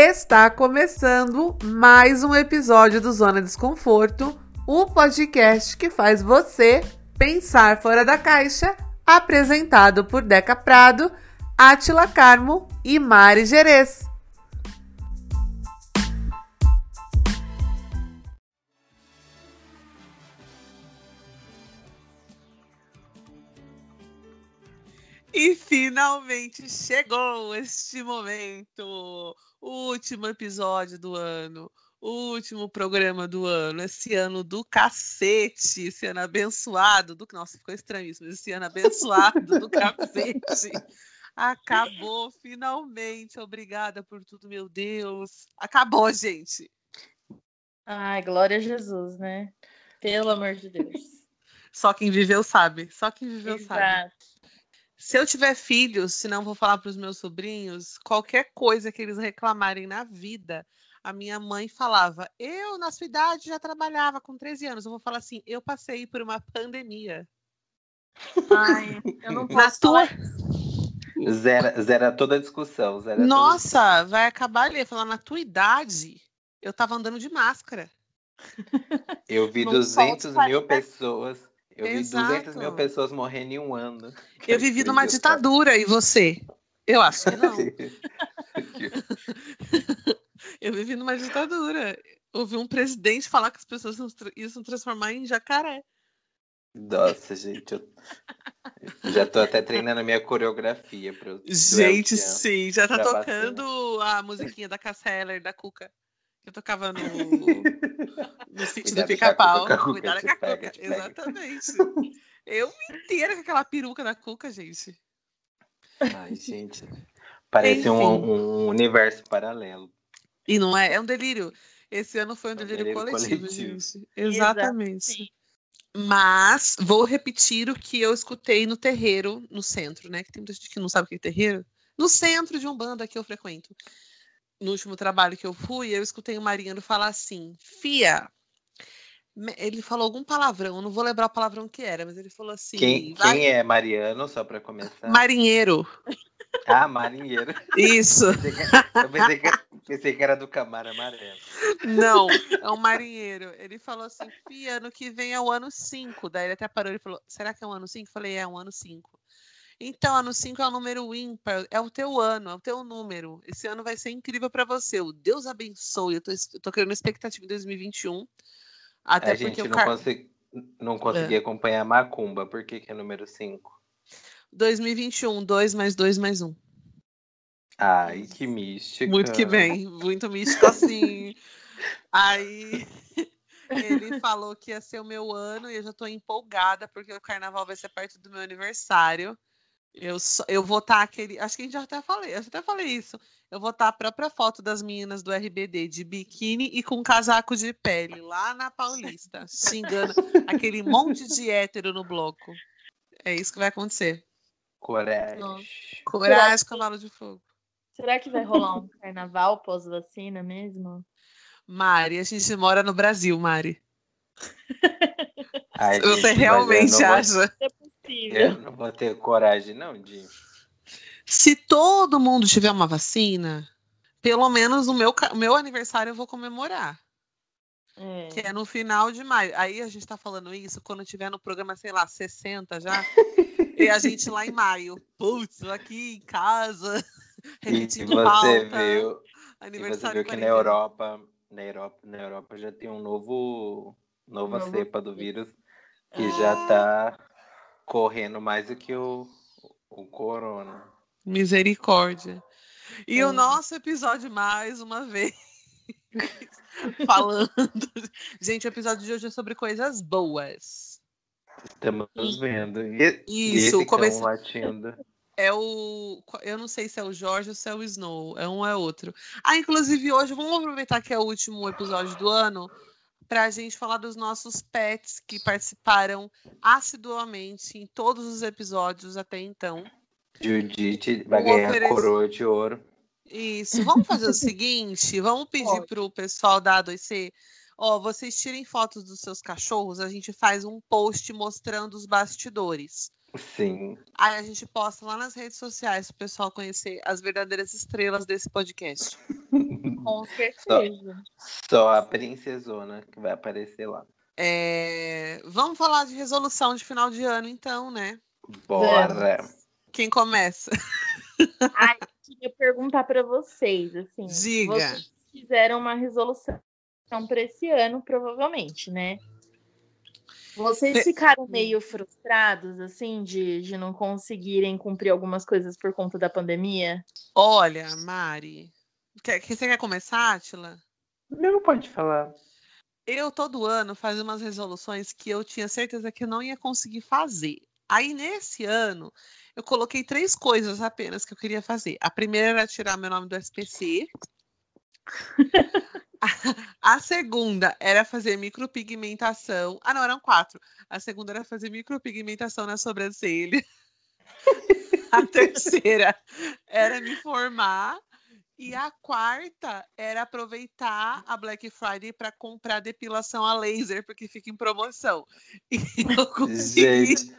Está começando mais um episódio do Zona Desconforto, o podcast que faz você pensar fora da caixa, apresentado por Deca Prado, Atila Carmo e Mari Gerês. E finalmente chegou este momento, o último episódio do ano, o último programa do ano, esse ano do cacete, esse ano abençoado do. Nossa, ficou estranho isso, mas esse ano abençoado do cacete. Acabou, finalmente. Obrigada por tudo, meu Deus. Acabou, gente. Ai, glória a Jesus, né? Pelo amor de Deus. Só quem viveu sabe. Só quem viveu Exato. sabe. Se eu tiver filhos, se não vou falar para os meus sobrinhos, qualquer coisa que eles reclamarem na vida, a minha mãe falava: Eu, na sua idade, já trabalhava com 13 anos. Eu vou falar assim: Eu passei por uma pandemia. Ai, eu não posso. Na tua... Zera, zera toda a discussão. Zera Nossa, vai acabar ali. Falar, na tua idade, eu tava andando de máscara. Eu vi não 200 mil pessoas eu Exato. vi 200 mil pessoas morrendo em um ano. Eu vivi numa ditadura, e você? Eu acho que não. eu vivi numa ditadura. Ouvi um presidente falar que as pessoas iam se transformar em jacaré. Nossa, gente, eu já tô até treinando a minha coreografia. Pro gente, sim, já tá tocando a musiquinha da Casseller, da Cuca. Eu tocava no, no sítio do pica-pau. Cuidado com a cuca. Exatamente. Eu inteira com aquela peruca da cuca, gente. Ai, gente. Parece um, um, universo paralelo. E não é? É um delírio. Esse ano foi um, é um delírio, delírio coletivo, coletivo, gente. Exatamente. Mas vou repetir o que eu escutei no terreiro, no centro, né? Que tem muita gente que não sabe o que é terreiro. No centro de um banda que eu frequento no último trabalho que eu fui, eu escutei o Mariano falar assim: Fia, ele falou algum palavrão, eu não vou lembrar o palavrão que era, mas ele falou assim. Quem, quem é Mariano, só para começar? Marinheiro. Ah, marinheiro. Isso. Eu pensei que, pensei que era do Camaro Amarelo. Não, é um marinheiro. Ele falou assim: Fia, ano que vem é o ano 5. Daí ele até parou e falou: Será que é um ano 5? Eu falei: É, um ano 5. Então, ano 5 é o número ímpar, é o teu ano, é o teu número. Esse ano vai ser incrível para você. O Deus abençoe. Eu tô, eu tô criando expectativa em 2021. Até a porque gente não, car... consegui, não consegui é. acompanhar a Macumba. Por que, que é número 5? 2021, 2 mais 2 mais 1. Ai, que místico. Muito que bem, muito místico assim. Aí ele falou que ia ser o meu ano e eu já tô empolgada porque o carnaval vai ser perto do meu aniversário. Eu, eu vou estar tá aquele. Acho que a gente já até falei, eu até falei isso. Eu vou estar tá a própria foto das meninas do RBD de biquíni e com casaco de pele lá na Paulista, xingando aquele monte de hétero no bloco. É isso que vai acontecer. Coragem. Coragem, cavalo de fogo. Será que vai rolar um carnaval pós-vacina mesmo? Mari, a gente mora no Brasil, Mari. Ai, Você gente, realmente acha? É possível. Eu não vou ter coragem, não, de. Se todo mundo tiver uma vacina, pelo menos o meu, o meu aniversário eu vou comemorar. É. Que é no final de maio. Aí a gente tá falando isso quando tiver no programa, sei lá, 60 já. e a gente lá em maio. Putz, aqui em casa. Repetindo e você pauta, viu, aniversário e você viu que na Europa, na Europa, na Europa já tem um novo nova novo cepa do vírus que ah. já tá correndo mais do que o, o corona. Misericórdia. E é. o nosso episódio, mais uma vez, falando. Gente, o episódio de hoje é sobre coisas boas. Estamos vendo. E, Isso, começo. Latindo. É o. Eu não sei se é o Jorge ou se é o Snow. É um ou é outro. Ah, inclusive hoje, vamos aproveitar que é o último episódio do ano para a gente falar dos nossos pets que participaram assiduamente em todos os episódios até então. Judite vai ganhar oferecer... coroa de ouro. Isso. Vamos fazer o seguinte: vamos pedir para o pessoal da A2C. Ó, vocês tirem fotos dos seus cachorros, a gente faz um post mostrando os bastidores. Sim. Aí a gente posta lá nas redes sociais para o pessoal conhecer as verdadeiras estrelas desse podcast. Com certeza. Só, só a princesona que vai aparecer lá. É... Vamos falar de resolução de final de ano, então, né? Bora! Quem começa? Ai, queria perguntar para vocês, assim. Diga. Vocês fizeram uma resolução para esse ano, provavelmente, né? Vocês ficaram meio frustrados, assim, de, de não conseguirem cumprir algumas coisas por conta da pandemia? Olha, Mari, quer, você quer começar, Atila? Não, pode falar. Eu, todo ano, fazia umas resoluções que eu tinha certeza que eu não ia conseguir fazer. Aí, nesse ano, eu coloquei três coisas apenas que eu queria fazer. A primeira era tirar meu nome do SPC. A segunda era fazer micropigmentação. Ah, não, eram quatro. A segunda era fazer micropigmentação na sobrancelha. A terceira era me formar. E a quarta era aproveitar a Black Friday para comprar depilação a laser, porque fica em promoção. E eu consegui. Gente,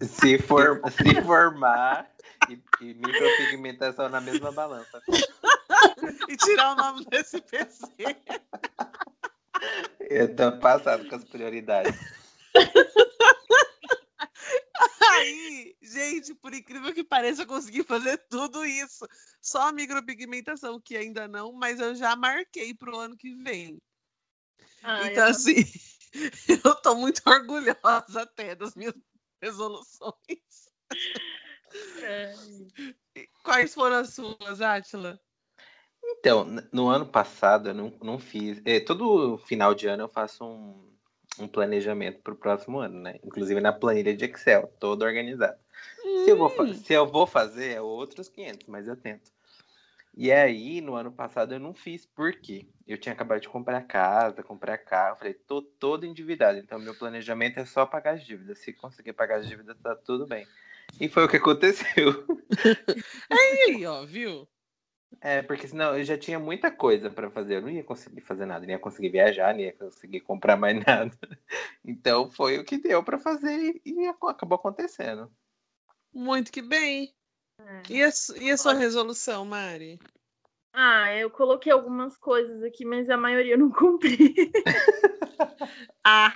se, for, se formar e, e micropigmentação na mesma balança. e tirar o nome do SPC. Eu tô passado com as prioridades. Aí, gente, por incrível que pareça, eu consegui fazer tudo isso. Só a micropigmentação, que ainda não, mas eu já marquei pro ano que vem. Ah, então, assim, eu tô muito orgulhosa até das minhas resoluções. É. Quais foram as suas, Átila? Então, no ano passado eu não, não fiz. É, todo final de ano eu faço um, um planejamento para o próximo ano, né? Inclusive na planilha de Excel, todo organizado. Hum. Se, eu vou, hum. se eu vou fazer, é outros 500, mas eu tento. E aí, no ano passado, eu não fiz, por quê? Eu tinha acabado de comprar casa, comprar carro, falei, tô todo endividado, então meu planejamento é só pagar as dívidas. Se conseguir pagar as dívidas, tá tudo bem. E foi o que aconteceu. aí, ó, viu? É, porque senão eu já tinha muita coisa para fazer, eu não ia conseguir fazer nada, nem ia conseguir viajar, nem ia conseguir comprar mais nada. Então foi o que deu para fazer e acabou acontecendo. Muito que bem. É. E, a, e a sua resolução, Mari? Ah, eu coloquei algumas coisas aqui, mas a maioria eu não cumpri. ah.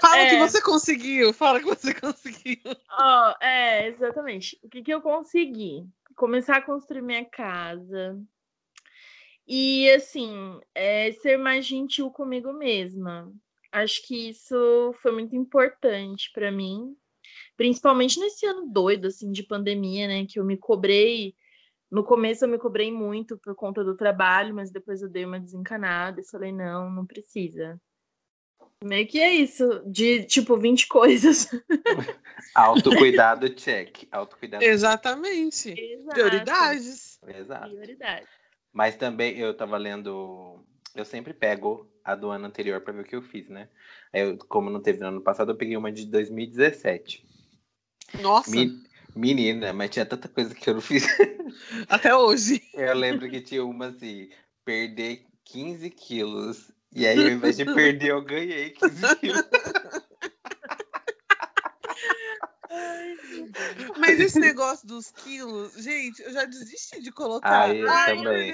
Fala é... que você conseguiu, fala que você conseguiu. Oh, é, exatamente. O que, que eu consegui? Começar a construir minha casa. E, assim, é, ser mais gentil comigo mesma. Acho que isso foi muito importante para mim, principalmente nesse ano doido, assim, de pandemia, né? Que eu me cobrei. No começo eu me cobrei muito por conta do trabalho, mas depois eu dei uma desencanada e falei, não, não precisa. Meio que é isso, de tipo 20 coisas. Autocuidado, check. Autocuidado. Exatamente. Exato. Prioridades. Exato. Prioridade. Mas também eu tava lendo. Eu sempre pego a do ano anterior para ver o que eu fiz, né? Aí eu, como não teve no ano passado, eu peguei uma de 2017. Nossa! Me... Menina, mas tinha tanta coisa que eu não fiz. Até hoje. Eu lembro que tinha uma assim: perder 15 quilos e aí, ao invés de perder, eu ganhei 15 quilos. Mas esse negócio dos quilos, gente, eu já desisti de colocar. Ah, eu Ai, também.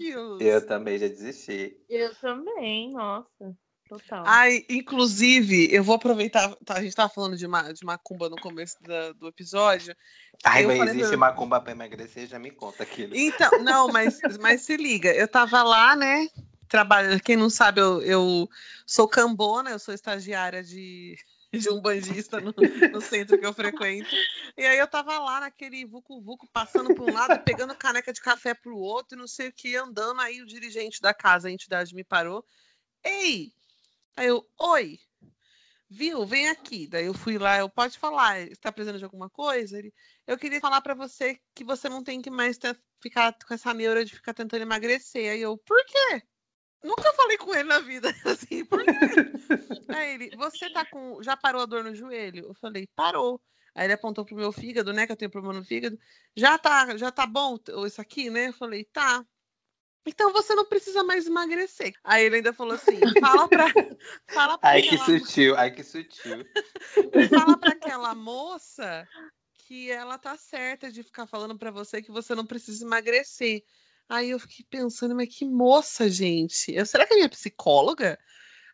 Eu, eu também já desisti. Eu também, nossa. Total. Ai, inclusive, eu vou aproveitar. Tá, a gente tava falando de, ma, de macumba no começo da, do episódio. Ai, mas existe pra... macumba pra emagrecer, já me conta aquilo. Então, não, mas, mas se liga, eu tava lá, né? Trabalho. Quem não sabe, eu, eu sou cambona, eu sou estagiária de, de um bandista no, no, centro que eu frequento. E aí eu tava lá naquele vucu-vucu, passando para um lado, pegando caneca de café para o outro, e não sei o que, andando. Aí o dirigente da casa, a entidade, me parou. Ei! Aí eu, oi! Viu? Vem aqui. Daí eu fui lá, eu pode falar, está precisando de alguma coisa? Ele, eu queria falar para você que você não tem que mais ter, ficar com essa neura de ficar tentando emagrecer. Aí eu, por quê? Nunca falei com ele na vida, assim, por quê? Aí ele, você tá com. Já parou a dor no joelho? Eu falei, parou. Aí ele apontou pro meu fígado, né? Que eu tenho problema no fígado. Já tá, já tá bom isso aqui, né? Eu falei, tá. Então você não precisa mais emagrecer. Aí ele ainda falou assim: fala pra. Fala pra ai, aquela... que sutil, ai, que sutil. fala pra aquela moça que ela tá certa de ficar falando para você que você não precisa emagrecer. Aí eu fiquei pensando, mas que moça, gente. Eu, será que é minha psicóloga?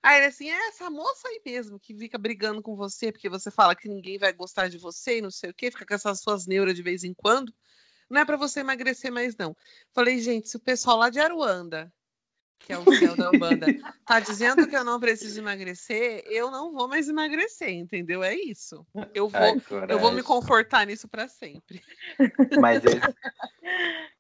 Aí ele assim, é essa moça aí mesmo que fica brigando com você porque você fala que ninguém vai gostar de você e não sei o quê, fica com essas suas neuras de vez em quando. Não é para você emagrecer mais, não. Falei, gente, se o pessoal lá de Aruanda, que é o céu da Umbanda, tá dizendo que eu não preciso emagrecer, eu não vou mais emagrecer, entendeu? É isso. Eu vou, Ai, eu vou me confortar nisso para sempre. Mas é,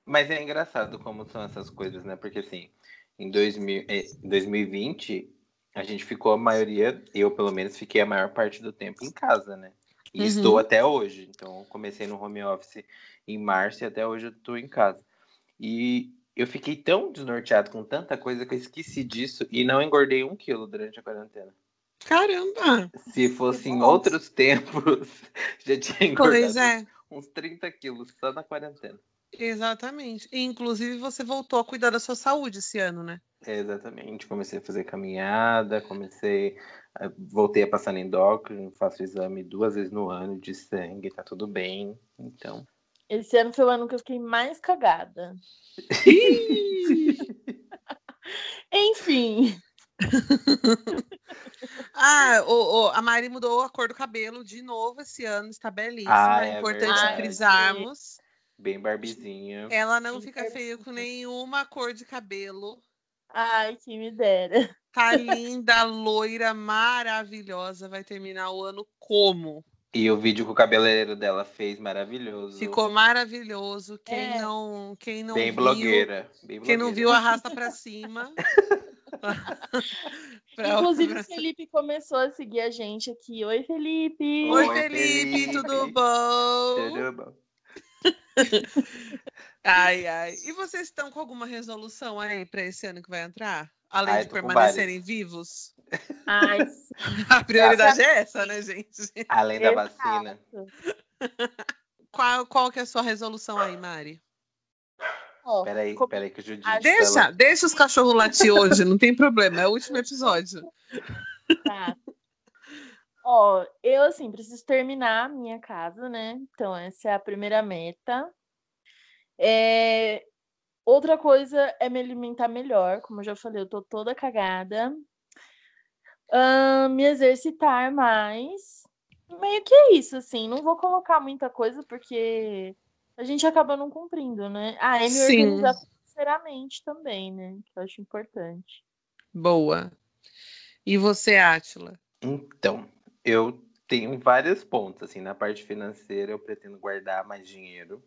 mas é engraçado como são essas coisas, né? Porque assim, em 2000, 2020, a gente ficou a maioria, eu pelo menos fiquei a maior parte do tempo em casa, né? E uhum. estou até hoje. Então, comecei no home office em março e até hoje eu estou em casa. E eu fiquei tão desnorteado com tanta coisa que eu esqueci disso e não engordei um quilo durante a quarentena. Caramba! Se fosse em outros tempos, já tinha engordado é. uns 30 quilos só na quarentena. Exatamente. E, inclusive, você voltou a cuidar da sua saúde esse ano, né? É, exatamente. Comecei a fazer caminhada, comecei. A... Voltei a passar no endócrino, faço exame duas vezes no ano de sangue, tá tudo bem. Então. Esse ano foi o ano que eu fiquei mais cagada. Enfim. ah, o, o, a Mari mudou a cor do cabelo de novo esse ano, está belíssima. Ah, é, é importante verdade. frisarmos. Bem barbizinha. Ela não fica feia com nenhuma cor de cabelo. Ai, que me dera. Tá linda, loira, maravilhosa. Vai terminar o ano como? E o vídeo que o cabeleireiro dela fez maravilhoso. Ficou maravilhoso. Quem é. não, quem não bem viu, blogueira, bem blogueira. Quem não viu arrasta para cima. pra, Inclusive pra... o Felipe começou a seguir a gente aqui. Oi, Felipe. Oi, Felipe, Felipe. tudo bom? Tudo bom. Ai, ai. E vocês estão com alguma resolução aí para esse ano que vai entrar? Além ai, de permanecerem vivos? Ai, a prioridade é essa, né, gente? Além da vacina. Qual, qual que é a sua resolução aí, Mari? Oh, peraí, como... peraí que o Judite... Deixa, ela... deixa os cachorros latir hoje, não tem problema, é o último episódio. Tá. Ó, eu assim, preciso terminar a minha casa, né? Então, essa é a primeira meta. É... Outra coisa é me alimentar melhor, como eu já falei, eu tô toda cagada. Uh, me exercitar mais. Meio que é isso, assim. Não vou colocar muita coisa porque a gente acaba não cumprindo, né? Ah, é me Sim. organizar financeiramente também, né? Que eu acho importante. Boa. E você, Átila? Então, eu tenho vários pontos, assim, na parte financeira eu pretendo guardar mais dinheiro.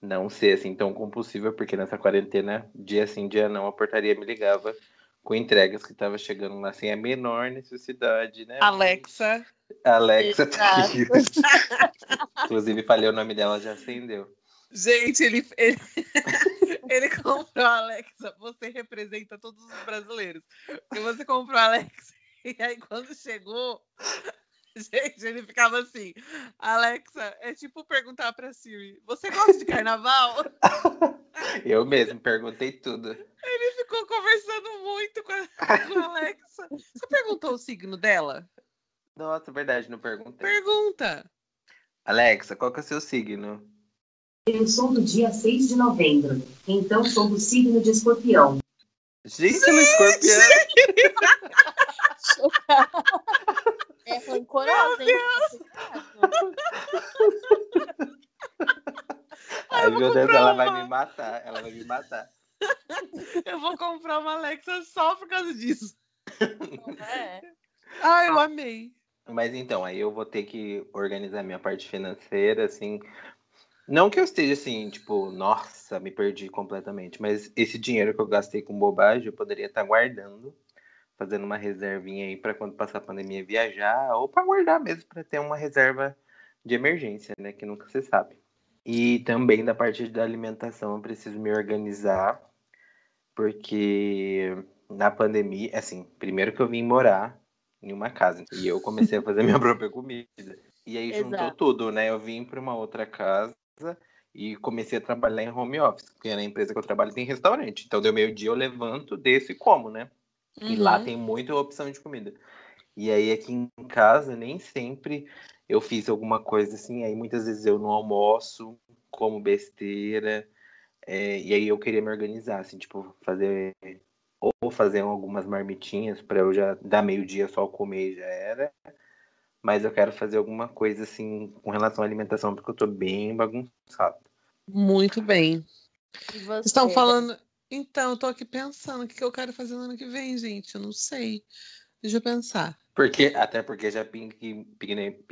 Não ser assim tão compulsiva, porque nessa quarentena, dia sim, dia não, a portaria me ligava com entregas que estava chegando lá sem a menor necessidade, né? Alexa. Alexa tá. Inclusive, falei o nome dela, já acendeu. Gente, ele, ele, ele comprou a Alexa. Você representa todos os brasileiros. Porque você comprou a Alexa. E aí, quando chegou, gente, ele ficava assim: Alexa, é tipo perguntar pra Siri: Você gosta de carnaval? Eu mesmo perguntei tudo. Ele ficou conversando muito com a, com a Alexa. Você perguntou o signo dela? Nossa, verdade, não perguntei. Pergunta. Alexa, qual que é o seu signo? Eu sou do dia 6 de novembro, então sou do signo de escorpião. Gente, ela é escorpião. É rancorosa, hein? Ai, meu Deus, ela uma... vai me matar. Ela vai me matar. Eu vou comprar uma Alexa só por causa disso. É. Ai, eu amei. Mas então, aí eu vou ter que organizar minha parte financeira, assim. Não que eu esteja assim, tipo, nossa, me perdi completamente. Mas esse dinheiro que eu gastei com bobagem, eu poderia estar guardando fazendo uma reservinha aí para quando passar a pandemia viajar, ou para guardar mesmo, para ter uma reserva de emergência, né? Que nunca se sabe. E também da parte da alimentação, eu preciso me organizar, porque na pandemia, assim, primeiro que eu vim morar em uma casa, e eu comecei a fazer minha própria comida. E aí juntou Exato. tudo, né? Eu vim para uma outra casa e comecei a trabalhar em home office, porque na empresa que eu trabalho tem restaurante. Então, deu meio-dia, eu levanto, desço e como, né? Uhum. E lá uhum. tem muita opção de comida. E aí, aqui em casa, nem sempre eu fiz alguma coisa assim. Aí, muitas vezes eu não almoço, como besteira. É, e aí, eu queria me organizar, assim, tipo, fazer. Ou fazer algumas marmitinhas para eu já dar meio-dia só comer e já era mas eu quero fazer alguma coisa assim com relação à alimentação, porque eu tô bem bagunçado. Muito bem. Estão falando. Então, eu tô aqui pensando o que eu quero fazer no ano que vem, gente. Eu não sei. Deixa eu pensar. Porque, até porque já pigmenta.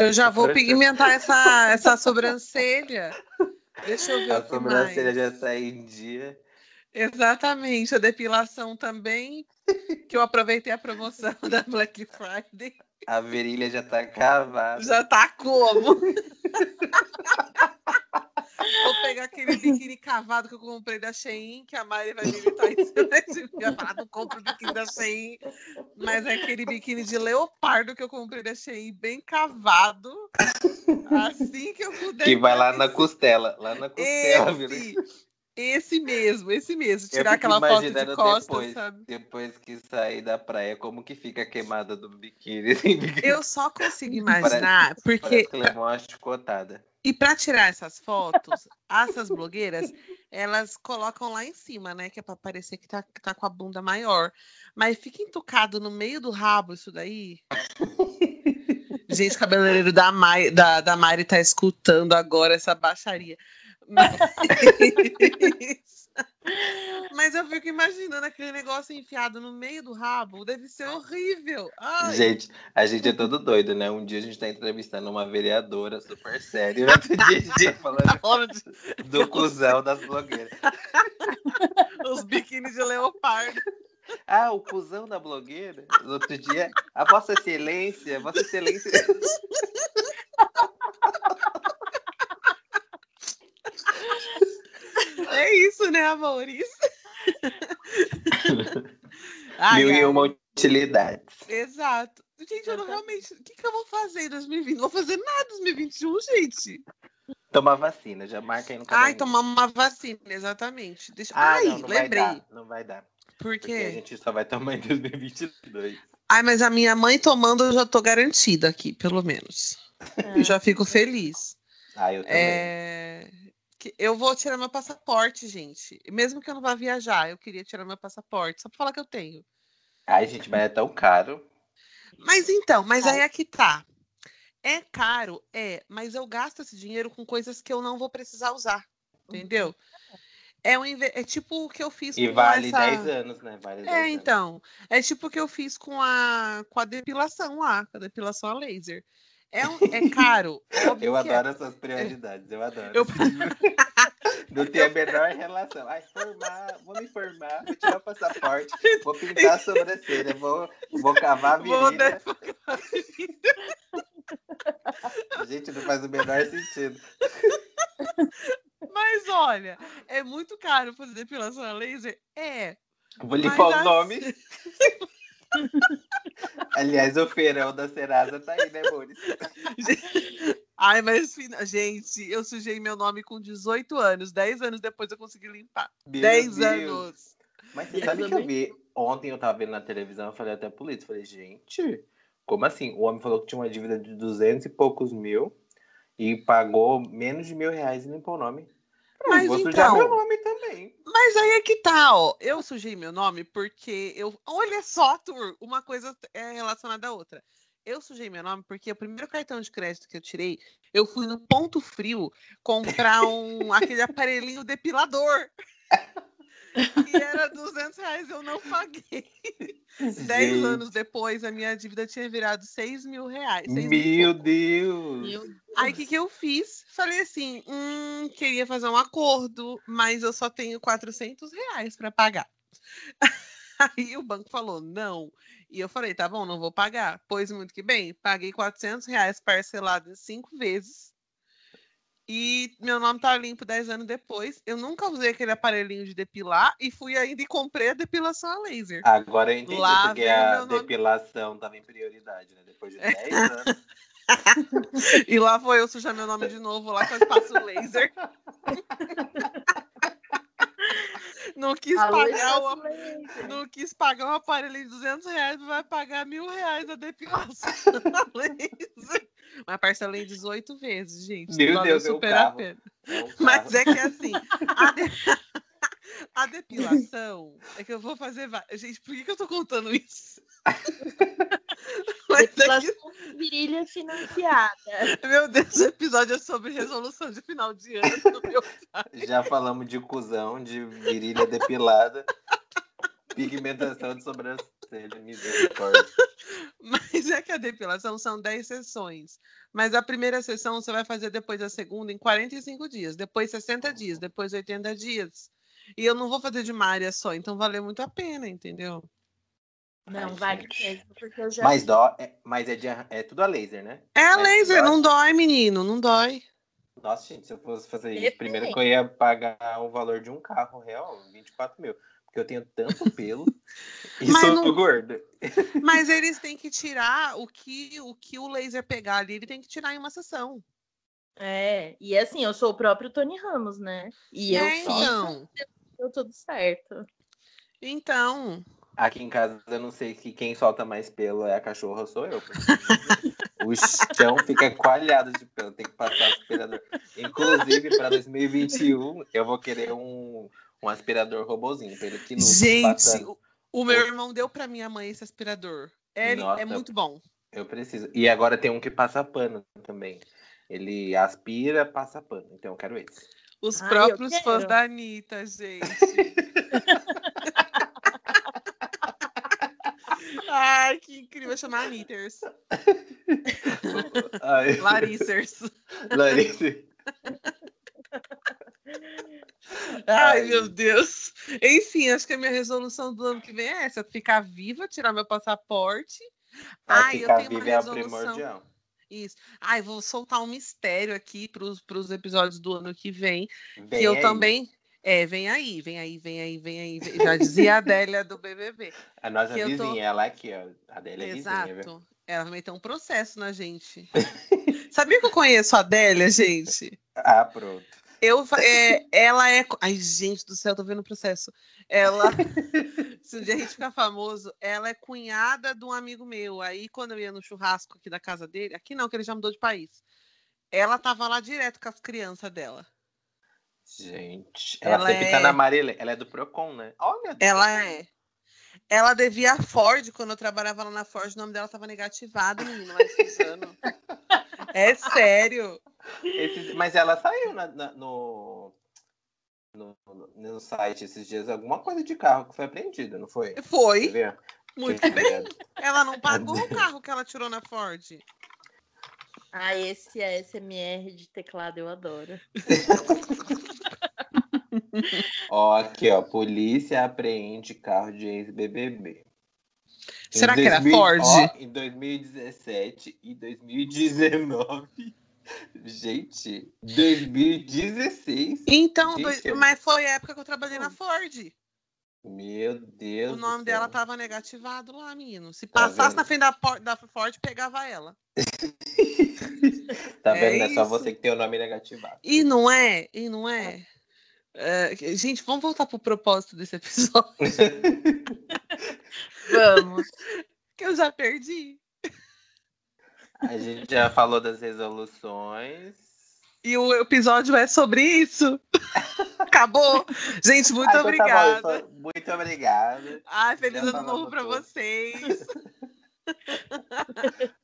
Eu já vou pigmentar essa, essa sobrancelha. Deixa eu ver a o que sobrancelha já sai em dia. Exatamente, a depilação também, que eu aproveitei a promoção da Black Friday. A virilha já tá cavada. Já tá como? Vou pegar aquele biquíni cavado que eu comprei da Shein, que a Mari vai militar em cima de falar, não compro o biquíni da Shein, mas é aquele biquíni de leopardo que eu comprei da Shein, bem cavado. Assim que eu puder. Que vai lá na costela, lá na costela, Esse, esse mesmo, esse mesmo. Tirar aquela foto de costas, depois, sabe? Depois que sair da praia, como que fica a queimada do biquíni? Eu só consigo imaginar, parece, porque... Parece que levou uma chicotada. E para tirar essas fotos, essas blogueiras, elas colocam lá em cima, né? Que é para parecer que tá, que tá com a bunda maior. Mas fica entucado no meio do rabo isso daí. Gente, cabeleireiro da, Mai, da, da Mari tá escutando agora essa baixaria. Mas... Mas eu fico imaginando aquele negócio enfiado no meio do rabo. Deve ser horrível. Ai. Gente, a gente é todo doido, né? Um dia a gente tá entrevistando uma vereadora super séria. Outro dia a gente falando do cuzão das blogueiras. Os biquínis de leopardo. Ah, o cuzão da blogueira. No outro dia, a Vossa Excelência, Vossa Excelência. É isso, né, amores? ai, Mil e uma utilidades. Exato. Gente, eu não realmente. O que, que eu vou fazer em 2020? Não vou fazer nada em 2021, gente. Tomar vacina, já marca aí no caderno. Ai, tomar uma vacina, exatamente. Deixa... Ah, Ai, não, não lembrei. Vai dar, não vai dar. Por quê? Porque a gente só vai tomar em 2022. Ai, mas a minha mãe tomando, eu já tô garantida aqui, pelo menos. É. Eu já fico feliz. Ah, eu também. É eu vou tirar meu passaporte, gente. Mesmo que eu não vá viajar, eu queria tirar meu passaporte, só pra falar que eu tenho. Ai, gente, mas é tão caro. Mas então, mas aí é que tá. É caro, é, mas eu gasto esse dinheiro com coisas que eu não vou precisar usar. Entendeu? É, um, é tipo o que eu fiz e com vale essa... 10 anos, né? Vale é, então. É tipo o que eu fiz com a, com a depilação lá, com a depilação a laser. É, um, é caro. eu é. adoro é. essas prioridades, eu adoro. Eu... Não tem a menor relação. Vai formar, vou me formar, vou tirar o passaporte, vou pintar a sobrancelha, vou, vou cavar a virilha. Gente, não faz o menor sentido. Mas olha, é muito caro fazer depilação a laser? É. Vou limpar os nomes. Aliás, o feirão da Serasa tá aí, né, Boris? Ai, mas, gente, eu sujei meu nome com 18 anos. 10 anos depois eu consegui limpar. Meu 10 Deus. anos. Mas você sabe que eu vi? Ontem eu tava vendo na televisão, eu falei até a polícia. Falei, gente, como assim? O homem falou que tinha uma dívida de 200 e poucos mil e pagou menos de mil reais e limpou o nome. Mas vou então, meu nome também. Mas aí é que tá, ó. Eu sujei meu nome porque eu. Olha só, Tur, uma coisa é relacionada à outra. Eu sujei meu nome porque o primeiro cartão de crédito que eu tirei, eu fui no ponto frio comprar um aquele aparelhinho depilador. E era 200 reais, eu não paguei. Dez anos depois, a minha dívida tinha virado 6 mil reais. Meu mil Deus! Meu Aí o que, que eu fiz? Falei assim: hum, queria fazer um acordo, mas eu só tenho 400 reais para pagar. Aí o banco falou: não. E eu falei: tá bom, não vou pagar. Pois muito que bem, paguei 400 reais parcelado em cinco vezes e meu nome tá limpo 10 anos depois. Eu nunca usei aquele aparelhinho de depilar e fui ainda e comprei a depilação a laser. Agora eu entendi Lá porque a depilação nome... tava em prioridade, né? Depois de 10 anos. e lá vou eu sujar meu nome de novo, lá que eu passo laser. não quis pagar o, laser. não quis pagar um aparelho de 200 reais, vai pagar mil reais a depilação laser. Mas parcela em 18 vezes, gente. Meu valeu Deus, é super a pena. É um Mas é que assim, a, de- a depilação é que eu vou fazer. Gente, por que, que eu tô contando isso? Mas é que, Depilação virilha financiada. meu Deus, o episódio é sobre resolução de final de ano Já falamos de cuzão, de virilha depilada, pigmentação de sobrancelha, misericórdia. Mas é que a depilação são 10 sessões. Mas a primeira sessão você vai fazer depois da segunda em 45 dias, depois 60 dias, depois 80 dias. E eu não vou fazer de uma área só, então valeu muito a pena, entendeu? Não, Ai, vai gente. mesmo, porque eu já. Mas, dó, é, mas é, de, é tudo a laser, né? É a Mas laser, dói? não dói, menino, não dói. Nossa, gente, se eu fosse fazer isso, Depende. primeiro que eu ia pagar o valor de um carro real, 24 mil. Porque eu tenho tanto pelo e Mas sou não- gorda. Mas eles têm que tirar o que o que o laser pegar ali, ele tem que tirar em uma sessão. É, e assim, eu sou o próprio Tony Ramos, né? E eu É, fiz, então. deu tudo certo. Então, Aqui em casa eu não sei se quem solta mais pelo é a cachorra ou sou eu. o chão fica coalhado de pelo, tem que passar aspirador. Inclusive, para 2021, eu vou querer um, um aspirador robozinho, pra ele que lute, gente, o, o meu irmão deu pra minha mãe esse aspirador. É, ele- Nossa. é muito bom. Eu preciso. E agora tem um que passa pano também. Ele aspira, passa pano. Então eu quero esse. Os Ai, próprios fãs da Anitta, gente. Ai, que incrível chamar Anitters. Ai, Larissers. Ai, meu Deus. Enfim, acho que a minha resolução do ano que vem é essa: ficar viva, tirar meu passaporte. Ah, Ai, eu tenho uma é resolução. primordial. Isso. Ai, vou soltar um mistério aqui para os episódios do ano que vem. Vem que eu aí. também. É, vem aí, vem aí, vem aí, vem aí. vem- Já dizia a Adélia do BBB. A nossa vizinha, tô- ela aqui, ó. A dela é vizinha, viu? Exato. Ela vai meter um processo na gente. Sabia que eu conheço a Adélia, gente? Ah, pronto. Eu, é, ela é. Ai, gente do céu, tô vendo o processo. Ela. se um dia a gente ficar famoso, ela é cunhada de um amigo meu. Aí, quando eu ia no churrasco aqui da casa dele, aqui não, que ele já mudou de país. Ela tava lá direto com as crianças dela. Gente, ela, Ela sempre tá é- na Marília. Ela é do Procon, né? Olha. Ela é. Ela devia a Ford, quando eu trabalhava lá na Ford, o nome dela tava negativado, Suzano. É sério. Esses- mas ela saiu na- na- no, no, no site esses dias alguma coisa de carro que foi apreendida, não foi? Foi, muito bem. Ela não pagou o carro que ela tirou na Ford. Ah, esse ASMR de teclado eu adoro. Ó, aqui, ó. Polícia apreende carro de ex-BBB. Em Será que era 2000 Ford? ó, em 2017 e 2019. Gente, 2016. Então, Gente, mas foi a época que eu trabalhei na Ford. Meu Deus. O nome dela tava negativado lá, menino. Se Tá passasse vendo? na frente da, por- da Ford, pegava ela. Tá É vendo? É só isso. você que tem o nome negativado. E não é? E não é? É, gente, vamos voltar pro propósito desse episódio, Vamos. que eu já perdi. A gente já falou das resoluções. E o episódio é sobre isso. Acabou. Gente, muito Ah, então tá bom, obrigada. sou- Muito obrigada. Ai, feliz Já ano novo tudo. vocês.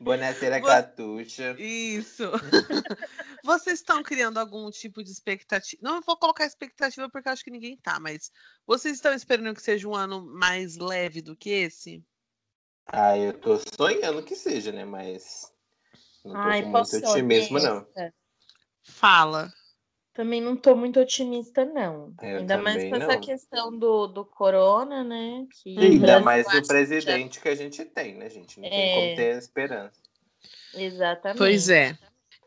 Bonaceira Vo- Catuxa. Isso. Vocês estão criando algum tipo de expectativa? Não vou colocar expectativa porque acho que ninguém tá, mas vocês estão esperando que seja um ano mais leve do que esse? Ah, eu tô sonhando que seja, né? Mas não tô Ai, posso muito ser otimismo, não. Fala. Também não tô muito otimista, não. Eu Ainda mais com essa não. questão do, do corona, né? Que. Ainda mais acho o que presidente que a gente tem, né, gente? Não tem É. como ter esperança. já- Exatamente. Pois é.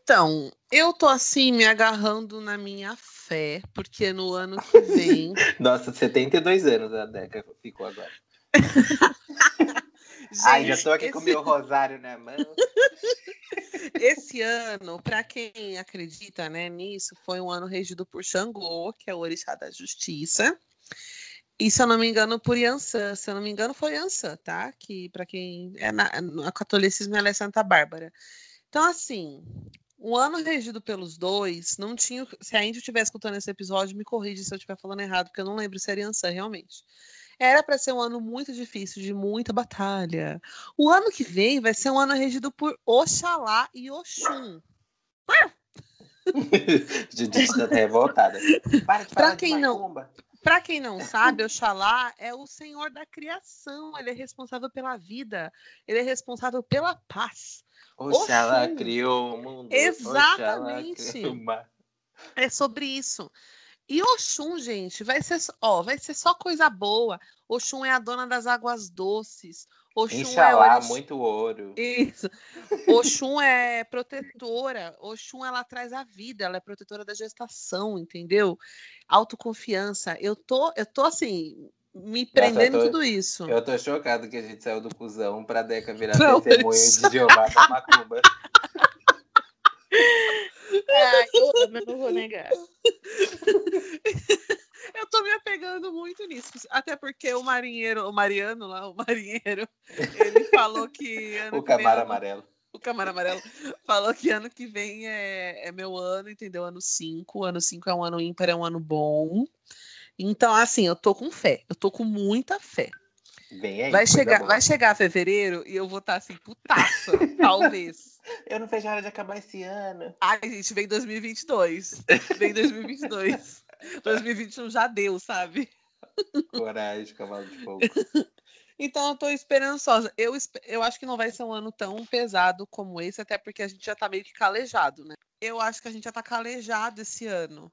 Então, eu tô assim me agarrando na minha fé, porque no ano que vem. Nossa, 72 anos a Deca ficou agora. Gente, Ai, já tô aqui esse... com o meu rosário na mão. Esse ano, para quem acredita né, nisso, foi um ano regido por Xangô, que é o orixá da justiça. E se eu não me engano, por Yansan, se eu não me engano, foi Yansan, tá? Que para quem é na, no catolicismo ela é Santa Bárbara. Então, assim, um ano regido pelos dois, não tinha. Se a Índia estiver escutando esse episódio, me corrige se eu estiver falando errado, porque eu não lembro se era Yansan realmente. Era para ser um ano muito difícil, de muita batalha. O ano que vem vai ser um ano regido por Oxalá e Oxum. Judite está revoltada. Para de pra quem não, para quem não sabe, Oxalá é o senhor da criação. Ele é responsável pela vida. Ele é responsável pela paz. Oxalá Oxum. criou o mundo. Exatamente. Criou é sobre isso. E Oxum, gente, vai ser, ó, vai ser só coisa boa. Oxum é a dona das águas doces. Oxum Inxalá, é muito ouro. Isso. Oxum é protetora. Oxum, ela traz a vida, ela é protetora da gestação, entendeu? Autoconfiança. Eu tô, eu tô assim, me prendendo Nossa, tô, tudo isso. Eu tô chocado que a gente saiu do cuzão pra Deca virar Não, testemunha de Jeová da Macumba. Ah, eu amo, eu não vou negar. eu tô me apegando muito nisso. Até porque o marinheiro, o Mariano lá, o marinheiro, ele falou que. o camaro amarelo. O camaro amarelo falou que ano que vem é, é meu ano, entendeu? Ano 5. Ano 5 é um ano ímpar, é um ano bom. Então, assim, eu tô com fé. Eu tô com muita fé. Vai, chegar, vai chegar fevereiro e eu vou estar tá, assim, putaça, talvez. Eu não vejo a hora de acabar esse ano. Ai, gente, vem 2022. Vem 2022. 2021 já deu, sabe? Coragem, cavalo de fogo. Então eu tô esperançosa. Eu, eu acho que não vai ser um ano tão pesado como esse, até porque a gente já tá meio que calejado, né? Eu acho que a gente já tá calejado esse ano.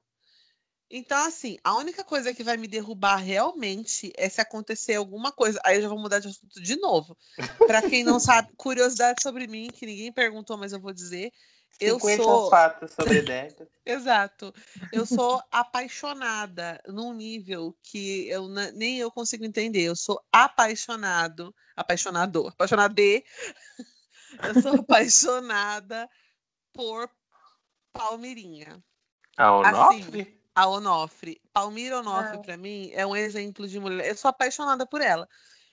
Então, assim, a única coisa que vai me derrubar realmente é se acontecer alguma coisa. Aí eu já vou mudar de assunto de novo. Para quem não sabe, curiosidade sobre mim, que ninguém perguntou, mas eu vou dizer. Eu sou. fatos sobre Deca. Exato. Eu sou apaixonada num nível que eu nem eu consigo entender. Eu sou apaixonado, apaixonador, apaixonade. Eu sou apaixonada por Palmeirinha. A Onofre? Assim, a Onofre. Palmira Onofre, ah. para mim, é um exemplo de mulher. Eu sou apaixonada por ela.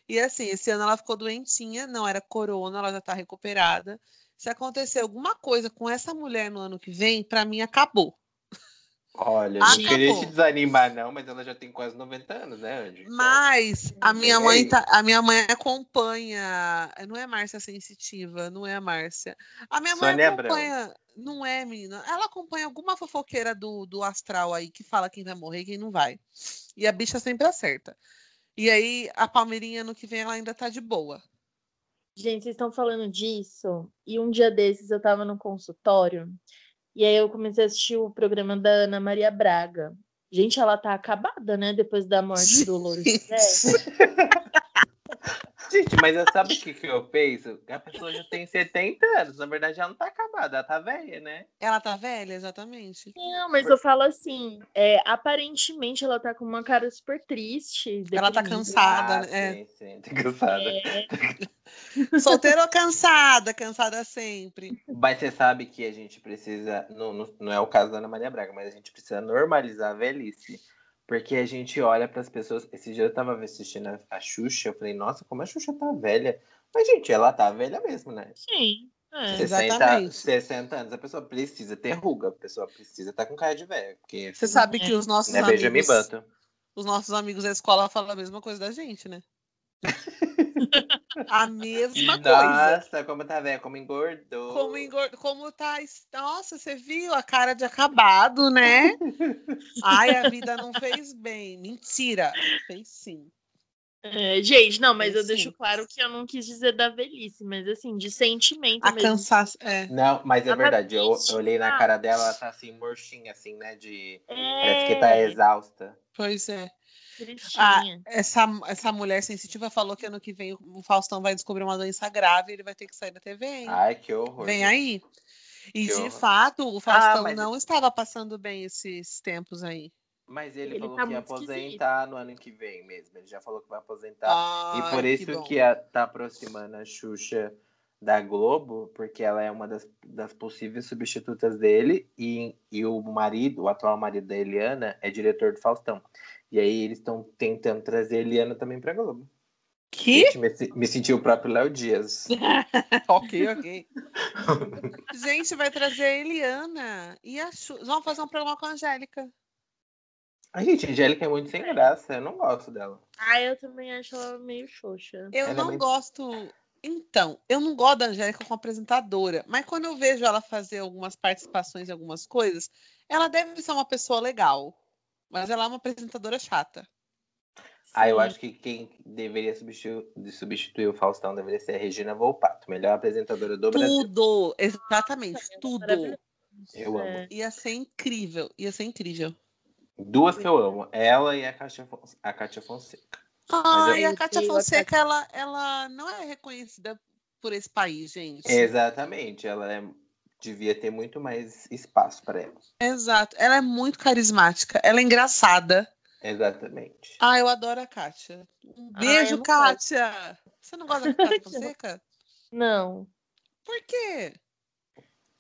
E assim, esse ano ela ficou doentinha, não era corona, ela já tá recuperada. Se acontecer alguma coisa com essa mulher no ano que vem, para mim acabou. Olha, Acabou. não queria te desanimar, não, mas ela já tem quase 90 anos, né, Andy? Mas a minha mãe tá, a minha mãe acompanha. Não é Márcia Sensitiva, não é a Márcia. A minha mãe Sônia acompanha. Abrão. Não é, menina. Ela acompanha alguma fofoqueira do, do astral aí que fala quem vai morrer e quem não vai. E a bicha sempre acerta. E aí, a Palmeirinha no que vem, ela ainda tá de boa. Gente, vocês estão falando disso. E um dia desses eu tava no consultório e aí eu comecei a assistir o programa da Ana Maria Braga. Gente, ela tá acabada, né? Depois da morte do Louro Gente, mas sabe o que, que eu penso? A pessoa já tem 70 anos. Na verdade, ela não tá acabada, ela tá velha, né? Ela tá velha, exatamente. Não, mas eu falo assim: é, aparentemente ela tá com uma cara super triste. Ela tá cansada, ah, né? Sim, sim, tá cansada. É... Solteira ou cansada? Cansada sempre. Mas você sabe que a gente precisa. Não, não, não é o caso da Ana Maria Braga, mas a gente precisa normalizar a velhice. Porque a gente olha para as pessoas. Esse dia eu tava assistindo a, a Xuxa, eu falei, nossa, como a Xuxa tá velha. Mas, gente, ela tá velha mesmo, né? Sim. É, 60, exatamente. 60 anos, a pessoa precisa ter ruga, a pessoa precisa estar tá com cara de velha. Porque... Você sabe que os nossos né, amigos. Os nossos amigos da escola falam a mesma coisa da gente, né? A mesma Nossa, coisa. Nossa, como tá velho, como engordou. Como engordou, como tá. Nossa, você viu a cara de acabado, né? Ai, a vida não fez bem. Mentira, fez sim. É, gente, não, mas eu sim. deixo claro que eu não quis dizer da velhice, mas assim, de sentimento a mesmo. Cansaço, é. Não, mas é verdade, eu, eu, olhei na cara dela, ela tá assim, murchinha, assim, né? De. É... Parece que tá exausta. Pois é. Ah, essa, essa mulher sensitiva falou que ano que vem o Faustão vai descobrir uma doença grave e ele vai ter que sair da TV, hein? Ai, que horror. Vem aí. E que de horror. fato, o Faustão ah, não estava passando bem esses tempos aí. Mas ele, ele falou tá que ia aposentar no ano que vem mesmo. Ele já falou que vai aposentar. Ai, e por isso que, que a, tá aproximando a Xuxa da Globo, porque ela é uma das, das possíveis substitutas dele, e, e o marido, o atual marido da Eliana, é diretor do Faustão. E aí eles estão tentando trazer a Eliana também pra Globo. Que? Gente, me, me senti o próprio Léo Dias. ok, ok. Gente, vai trazer a Eliana e a Xuxa. Vamos fazer um programa com a Angélica. A gente, a Angélica é muito sem graça, eu não gosto dela. Ah, eu também acho ela meio xoxa. Eu ela não é meio... gosto então, eu não gosto da Angélica como apresentadora, mas quando eu vejo ela fazer algumas participações em algumas coisas, ela deve ser uma pessoa legal. Mas ela é uma apresentadora chata. Ah, eu acho que quem deveria substituir, substituir o Faustão deveria ser a Regina Volpato, melhor apresentadora do tudo, Brasil. Tudo, exatamente, tudo. Eu amo. Ia ser incrível, ia ser incrível. Duas que eu amo, ela e a Kátia, a Kátia Fonseca. Ah, e a Cátia Fonseca, ela, ela não é reconhecida por esse país, gente. Exatamente, ela é, devia ter muito mais espaço para ela. Exato, ela é muito carismática, ela é engraçada. Exatamente. Ah, eu adoro a Kátia. Um beijo, ah, Kátia. Gosto. Você não gosta da Cátia Fonseca? Não. Por quê?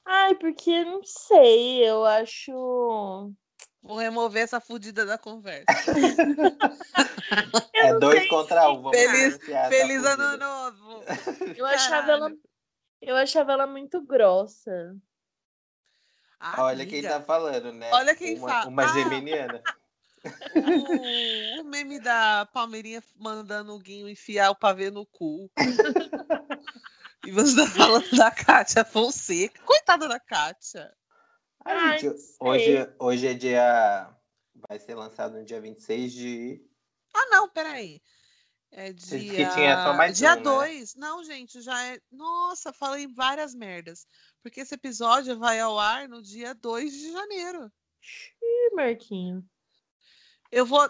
Ai, porque não sei, eu acho Vou remover essa fudida da conversa. é dois contra um. feliz feliz ano novo. Eu achava, ela, eu achava ela muito grossa. Ah, Olha amiga. quem tá falando, né? Olha quem uma, fala. Uma ah. geminiana. O, o, meme da Palmeirinha mandando o Guinho enfiar o pavê no cu. e você tá falando da Kátia Fonseca. Coitada da Kátia. Ai, hoje, hoje é dia. Vai ser lançado no dia 26 de. Ah, não, peraí. É dia. Que tinha só mais dia 2. Um, né? Não, gente, já é. Nossa, falei várias merdas. Porque esse episódio vai ao ar no dia 2 de janeiro. Ih, Marquinho. Eu vou.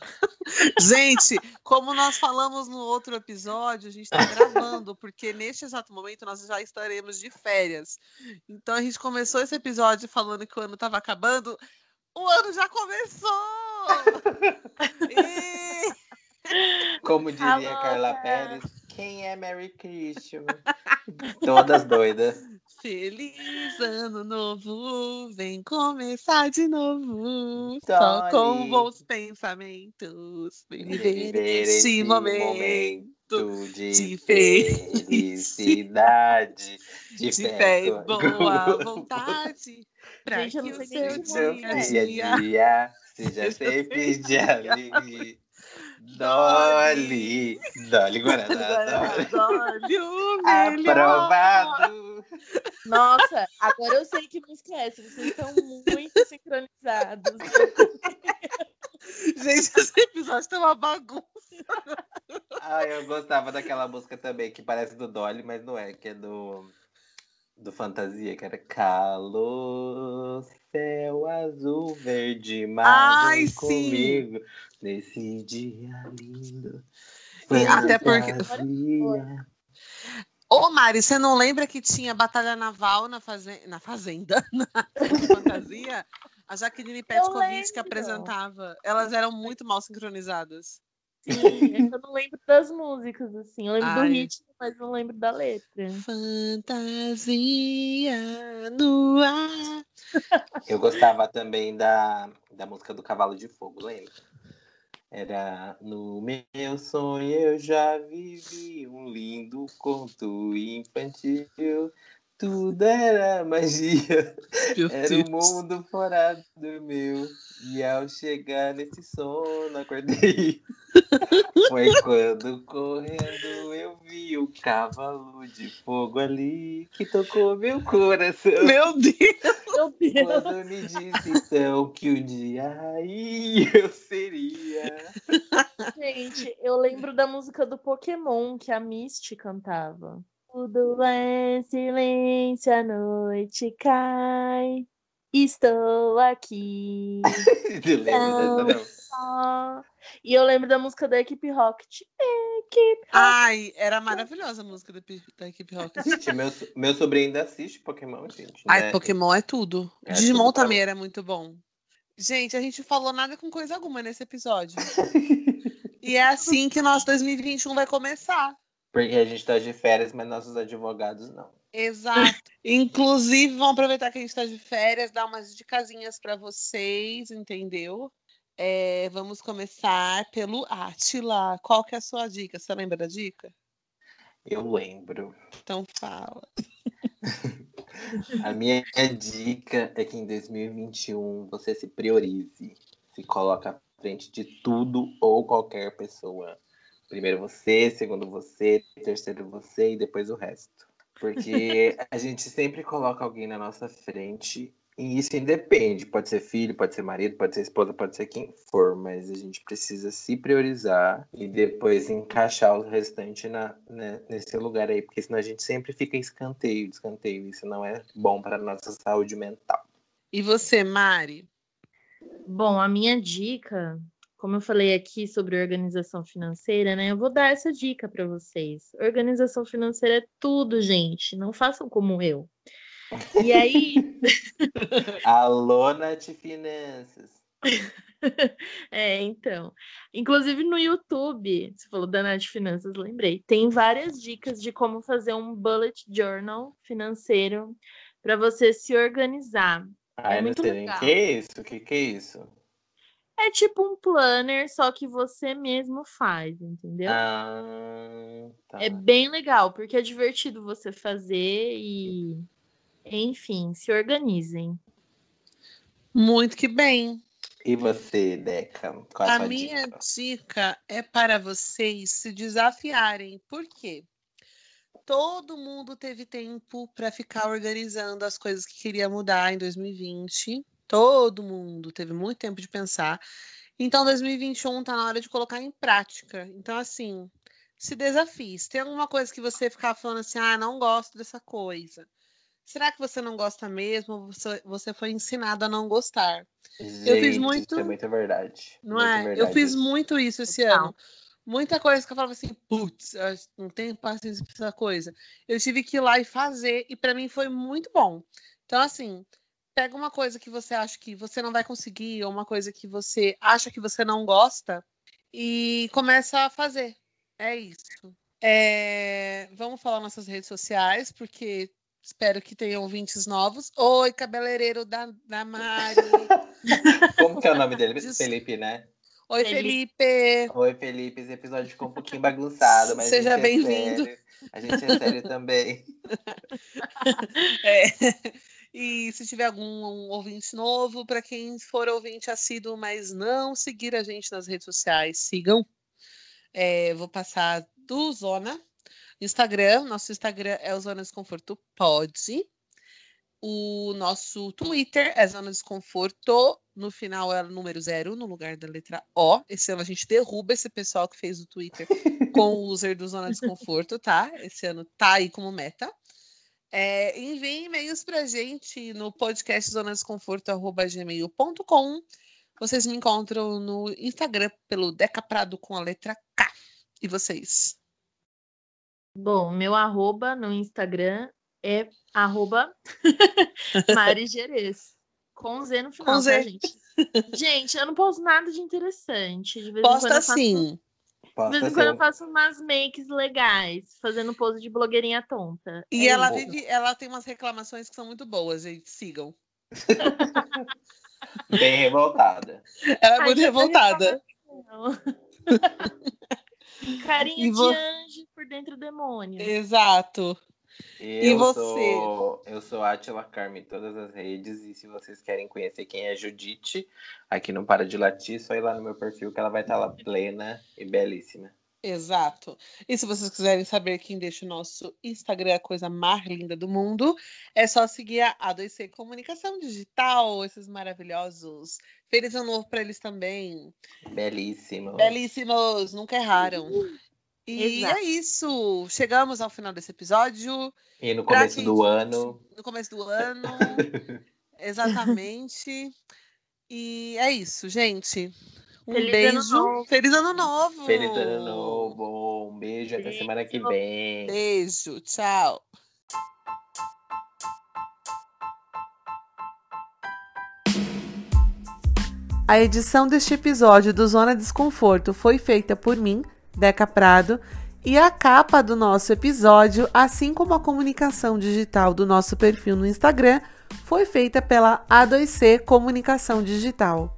gente, como nós falamos no outro episódio, a gente está gravando, porque neste exato momento nós já estaremos de férias. Então a gente começou esse episódio falando que o ano estava acabando. O ano já começou! e... Como diria Alô, Carla Pérez, quem é Mary Christian? Todas doidas. Feliz ano novo, vem começar de novo. Só com bons pensamentos, viver este momento, momento de, de felicidade, de, de fé e boa vontade. Pra Gente, que o seu dia, dia, dia seja sempre de alegria. Dolly, Dolly Guaraná, Dolly, o Aprovado. Nossa, agora eu sei que música é essa. Vocês estão muito sincronizados. Gente, esse episódio tá uma bagunça. Ah, eu gostava daquela música também, que parece do Dolly, mas não é, que é do, do Fantasia, que era Calor, céu azul, verde, mar Ai, comigo. Sim. Nesse dia lindo. E até porque. Ô, Mari, você não lembra que tinha batalha naval na, faze... na fazenda, na fantasia? A Jaqueline Petkovic que apresentava. Elas eram muito mal sincronizadas. Sim, eu não lembro das músicas, assim. Eu lembro Ai. do ritmo, mas não lembro da letra. Fantasia no ar. Eu gostava também da, da música do Cavalo de Fogo, lembra? Era no meu sonho eu já vivi um lindo conto infantil. Tudo era magia, meu era o um mundo fora do meu. E ao chegar nesse sono, acordei. Foi quando correndo eu vi o cavalo de fogo ali que tocou meu coração. Meu Deus! Meu Deus! Quando me disse então que um dia aí eu seria. Gente, eu lembro da música do Pokémon que a Misty cantava. Tudo é silêncio, a noite cai. Estou aqui. não lembro. E eu lembro da música da Equipe Rocket. Equipe Rocket. Ai, era maravilhosa a música da, da Equipe Rocket. Gente, meu, meu sobrinho ainda assiste Pokémon, gente. Ai, né? Pokémon é tudo. É Digimon tudo também era muito bom. Gente, a gente falou nada com coisa alguma nesse episódio. e é assim que nosso 2021 vai começar. Porque a gente tá de férias, mas nossos advogados não. Exato. Inclusive, vamos aproveitar que a gente tá de férias, dar umas dicasinhas para vocês, entendeu? É, vamos começar pelo Atila. Qual que é a sua dica? Você lembra da dica? Eu lembro. Então fala. a minha dica é que em 2021 você se priorize, se coloca à frente de tudo ou qualquer pessoa. Primeiro você, segundo você, terceiro você e depois o resto. Porque a gente sempre coloca alguém na nossa frente e isso independe, pode ser filho, pode ser marido, pode ser esposa, pode ser quem for, mas a gente precisa se priorizar e depois encaixar o restante na, né, nesse lugar aí, porque senão a gente sempre fica escanteio, escanteio. Isso não é bom para a nossa saúde mental. E você, Mari? Bom, a minha dica, como eu falei aqui sobre organização financeira, né? Eu vou dar essa dica para vocês. Organização financeira é tudo, gente. Não façam como eu. E aí. Alô, Nath Finanças. É, então. Inclusive no YouTube, você falou da Nath Finanças, lembrei. Tem várias dicas de como fazer um bullet journal financeiro para você se organizar. Ah, é muito legal. O que é isso? O que, que é isso? É tipo um planner, só que você mesmo faz, entendeu? Ah, tá. É bem legal, porque é divertido você fazer e enfim, se organizem. Muito que bem. E você, Deca? Qual a, a minha dica? dica é para vocês se desafiarem. Por quê? Todo mundo teve tempo para ficar organizando as coisas que queria mudar em 2020. Todo mundo teve muito tempo de pensar. Então, 2021 está na hora de colocar em prática. Então, assim, se desafie. Se tem alguma coisa que você ficar falando assim, ah, não gosto dessa coisa. Será que você não gosta mesmo? Você, você foi ensinado a não gostar? Gente, eu fiz muito. Isso é muita verdade. Não é? Verdade eu fiz muito isso esse não. ano. Muita coisa que eu falava assim, putz, não tenho paciência pra essa coisa. Eu tive que ir lá e fazer, e para mim foi muito bom. Então, assim, pega uma coisa que você acha que você não vai conseguir, ou uma coisa que você acha que você não gosta, e começa a fazer. É isso. É... Vamos falar nossas redes sociais, porque Espero que tenham ouvintes novos. Oi, cabeleireiro da, da Mari. Como que é o nome dele? Felipe, né? Oi, Felipe. Oi, Felipe. Esse episódio ficou um pouquinho bagunçado, mas seja é bem-vindo. É a gente é sério também. É. E se tiver algum um ouvinte novo, para quem for ouvinte assíduo, mas não seguir a gente nas redes sociais, sigam. É, vou passar do Zona, Instagram, nosso Instagram é o Zona Desconforto Pode. O nosso Twitter é Zona Desconforto. No final é o número zero, no lugar da letra O. Esse ano a gente derruba esse pessoal que fez o Twitter com o user do Zona Desconforto, tá? Esse ano tá aí como meta. É, enviem e-mails pra gente no podcast zonadesconforto.gmail.com. Vocês me encontram no Instagram pelo Deca Prado com a letra K. E vocês? Bom, meu arroba no Instagram é arroba Mari Gerês. Com Z no final, Com Z. tá, gente? Gente, eu não posto nada de interessante. De Posta faço, sim. De vez em quando eu faço umas makes legais, fazendo pose de blogueirinha tonta. E É ela vive, ela tem umas reclamações que são muito boas, gente. Sigam. Bem revoltada. Ela é Ai, muito revoltada. Carinha E de anjo por dentro do demônio. Exato. Eu E você? Sou, eu sou Atila Carme em todas as redes. E se vocês querem conhecer quem é Judite, aqui não para de latir, só ir lá no meu perfil que ela vai estar lá plena e belíssima. Exato. E se vocês quiserem saber quem deixa o nosso Instagram a coisa mais linda do mundo, é só seguir a A2C Comunicação Digital, esses maravilhosos. Feliz ano novo para eles também. Belíssimo. Belíssimos, nunca erraram. E Exato. é isso. Chegamos ao final desse episódio. E no começo quem- do ano. no começo do ano. Exatamente. E é isso, gente. Um Feliz ano beijo. novo. Feliz ano novo. Feliz ano novo. Um beijo até semana que vem. Beijo. Tchau. A edição deste episódio do Zona Desconforto foi feita por mim, Deca Prado, e a capa do nosso episódio, assim como a comunicação digital do nosso perfil no Instagram, foi feita pela A2C Comunicação Digital.